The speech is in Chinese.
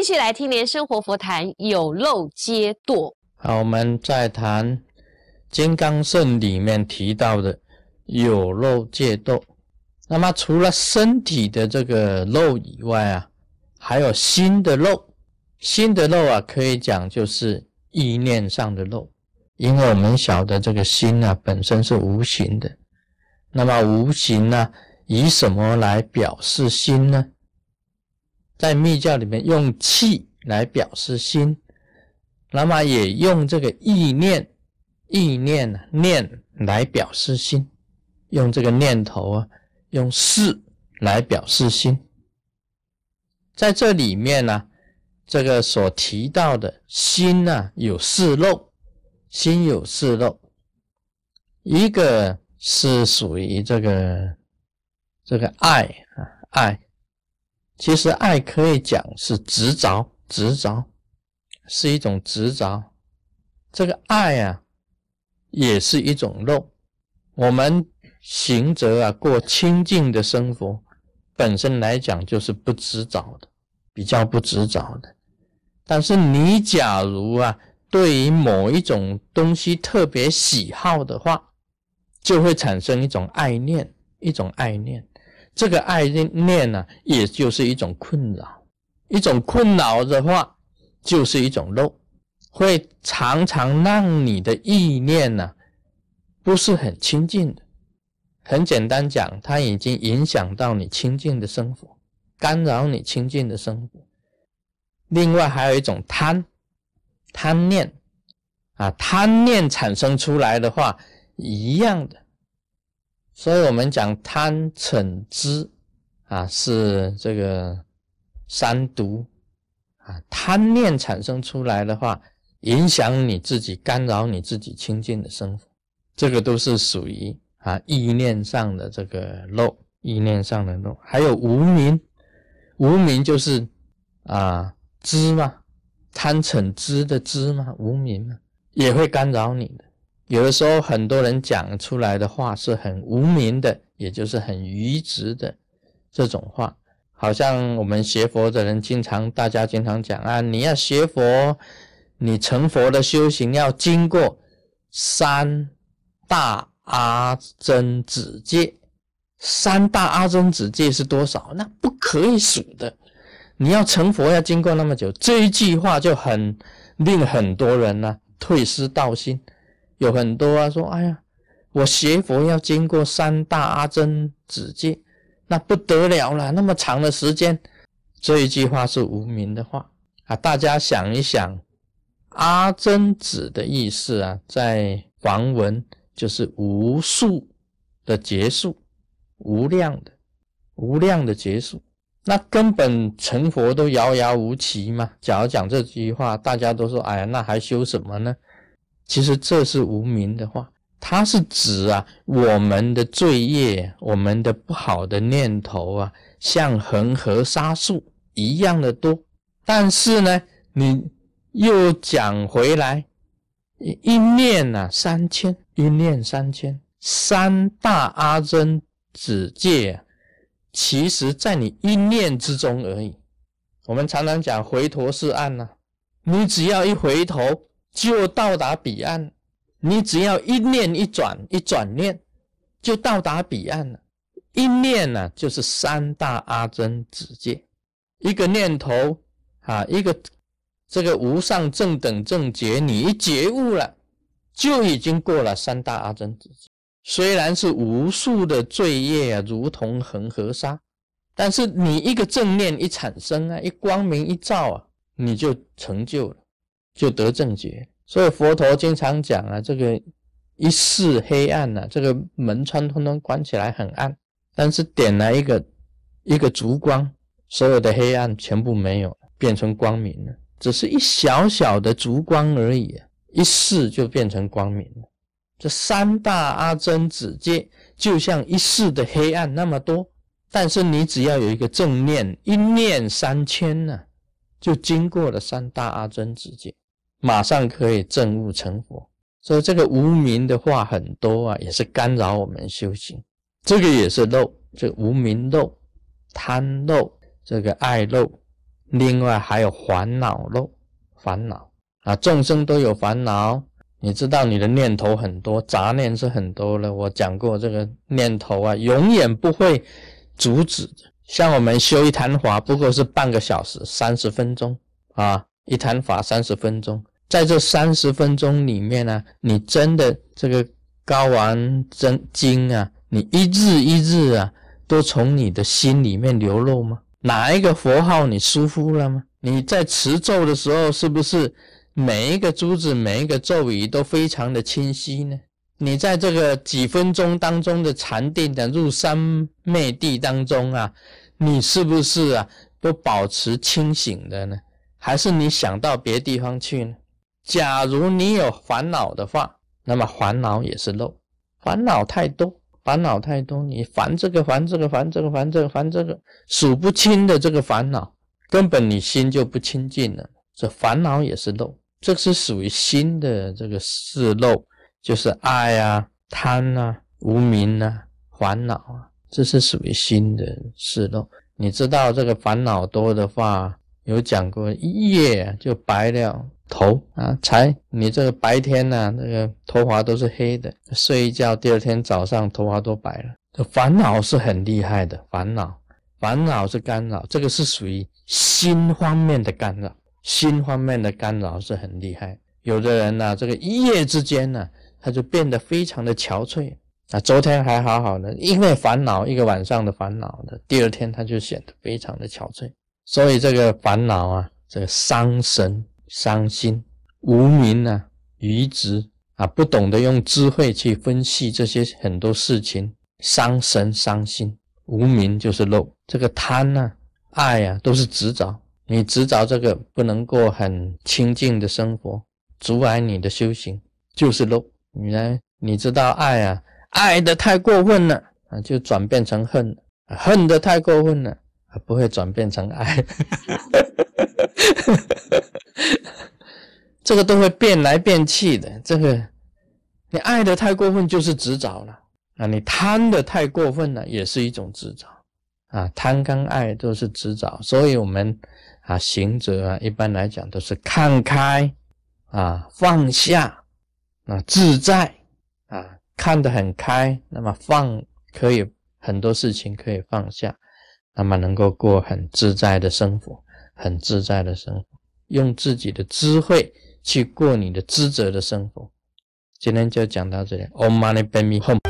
继续来听莲生活佛谈，有漏皆堕。好，我们再谈《金刚圣》里面提到的有漏皆堕。那么除了身体的这个漏以外啊，还有心的漏。心的漏啊，可以讲就是意念上的漏，因为我们晓得这个心啊本身是无形的。那么无形呢，以什么来表示心呢？在密教里面用气来表示心，那么也用这个意念、意念念来表示心，用这个念头啊，用事来表示心。在这里面呢，这个所提到的心呢，有四漏，心有四漏，一个是属于这个这个爱啊，爱。其实爱可以讲是执着，执着是一种执着。这个爱啊，也是一种漏。我们行者啊，过清净的生活，本身来讲就是不执着的，比较不执着的。但是你假如啊，对于某一种东西特别喜好的话，就会产生一种爱念，一种爱念。这个爱念呢，也就是一种困扰，一种困扰的话，就是一种漏，会常常让你的意念呢，不是很清净的。很简单讲，它已经影响到你清净的生活，干扰你清净的生活。另外还有一种贪，贪念，啊，贪念产生出来的话，一样的。所以我们讲贪嗔痴啊，是这个三毒啊。贪念产生出来的话，影响你自己，干扰你自己清净的生活，这个都是属于啊意念上的这个漏，意念上的漏。还有无名，无名就是啊知嘛，贪嗔痴的知嘛，无名嘛，也会干扰你的。有的时候，很多人讲出来的话是很无名的，也就是很愚直的这种话。好像我们学佛的人，经常大家经常讲啊，你要学佛，你成佛的修行要经过三大阿僧子戒。三大阿僧子戒是多少？那不可以数的。你要成佛要经过那么久，这一句话就很令很多人呢退失道心。有很多啊，说哎呀，我学佛要经过三大阿僧子戒，那不得了了，那么长的时间。这一句话是无名的话啊，大家想一想，阿僧子的意思啊，在梵文就是无数的结束，无量的，无量的结束。那根本成佛都遥遥无期嘛。假如讲这句话，大家都说，哎呀，那还修什么呢？其实这是无名的话，它是指啊我们的罪业，我们的不好的念头啊，像恒河沙数一样的多。但是呢，你又讲回来，一念啊三千，一念三千，三大阿僧子戒，其实在你一念之中而已。我们常常讲回头是岸呐，你只要一回头。就到达彼岸，你只要一念一转，一转念就到达彼岸了。一念呢，就是三大阿僧子界，一个念头啊，一个这个无上正等正觉，你一觉悟了，就已经过了三大阿僧子界。虽然是无数的罪业啊，如同恒河沙，但是你一个正念一产生啊，一光明一照啊，你就成就了。就得正觉，所以佛陀经常讲啊，这个一世黑暗呐，这个门窗通通关起来很暗，但是点来一个一个烛光，所有的黑暗全部没有了，变成光明了。只是一小小的烛光而已，一世就变成光明了。这三大阿僧子界就像一世的黑暗那么多，但是你只要有一个正念，一念三千呢，就经过了三大阿僧子界。马上可以证悟成佛，所以这个无名的话很多啊，也是干扰我们修行。这个也是漏，这无名漏、贪漏、这个爱漏、另外还有烦恼漏，烦恼啊，众生都有烦恼。你知道你的念头很多，杂念是很多了。我讲过这个念头啊，永远不会阻止的。像我们修一坛法，不过是半个小时、三十分钟啊，一坛法三十分钟。在这三十分钟里面呢，你真的这个高完真经啊，你一日一日啊，都从你的心里面流露吗？哪一个佛号你疏忽了吗？你在持咒的时候，是不是每一个珠子、每一个咒语都非常的清晰呢？你在这个几分钟当中的禅定的入三昧地当中啊，你是不是啊都保持清醒的呢？还是你想到别地方去呢？假如你有烦恼的话，那么烦恼也是漏，烦恼太多。烦恼太多，你烦这个烦这个烦这个烦这个烦这个数不清的这个烦恼，根本你心就不清净了。这烦恼也是漏，这是属于心的这个是漏，就是爱啊、贪啊、无明啊、烦恼啊，这是属于心的是漏。你知道这个烦恼多的话，有讲过一夜就白了。头啊，才你这个白天呢，那个头发都是黑的，睡一觉，第二天早上头发都白了。这烦恼是很厉害的，烦恼，烦恼是干扰，这个是属于心方面的干扰，心方面的干扰是很厉害。有的人呢，这个一夜之间呢，他就变得非常的憔悴啊。昨天还好好的，因为烦恼一个晚上的烦恼的，第二天他就显得非常的憔悴。所以这个烦恼啊，这个伤神。伤心、无名啊、愚直啊，不懂得用智慧去分析这些很多事情，伤神伤心。无名就是漏，这个贪呢、爱啊，都是执着。你执着这个，不能过很清净的生活，阻碍你的修行，就是漏。你呢？你知道爱啊，爱的太过分了啊，就转变成恨；恨的太过分了啊，不会转变成爱。这个都会变来变去的。这个你爱的太过分，就是执着了啊！你贪的太过分了，也是一种执着啊！贪跟爱都是执着，所以我们啊，行者啊，一般来讲都是看开啊，放下啊，自在啊，看得很开，那么放可以很多事情可以放下，那么能够过很自在的生活，很自在的生活。用自己的智慧去过你的职责的生活。今天就讲到这里。Om Mani Padme Hum。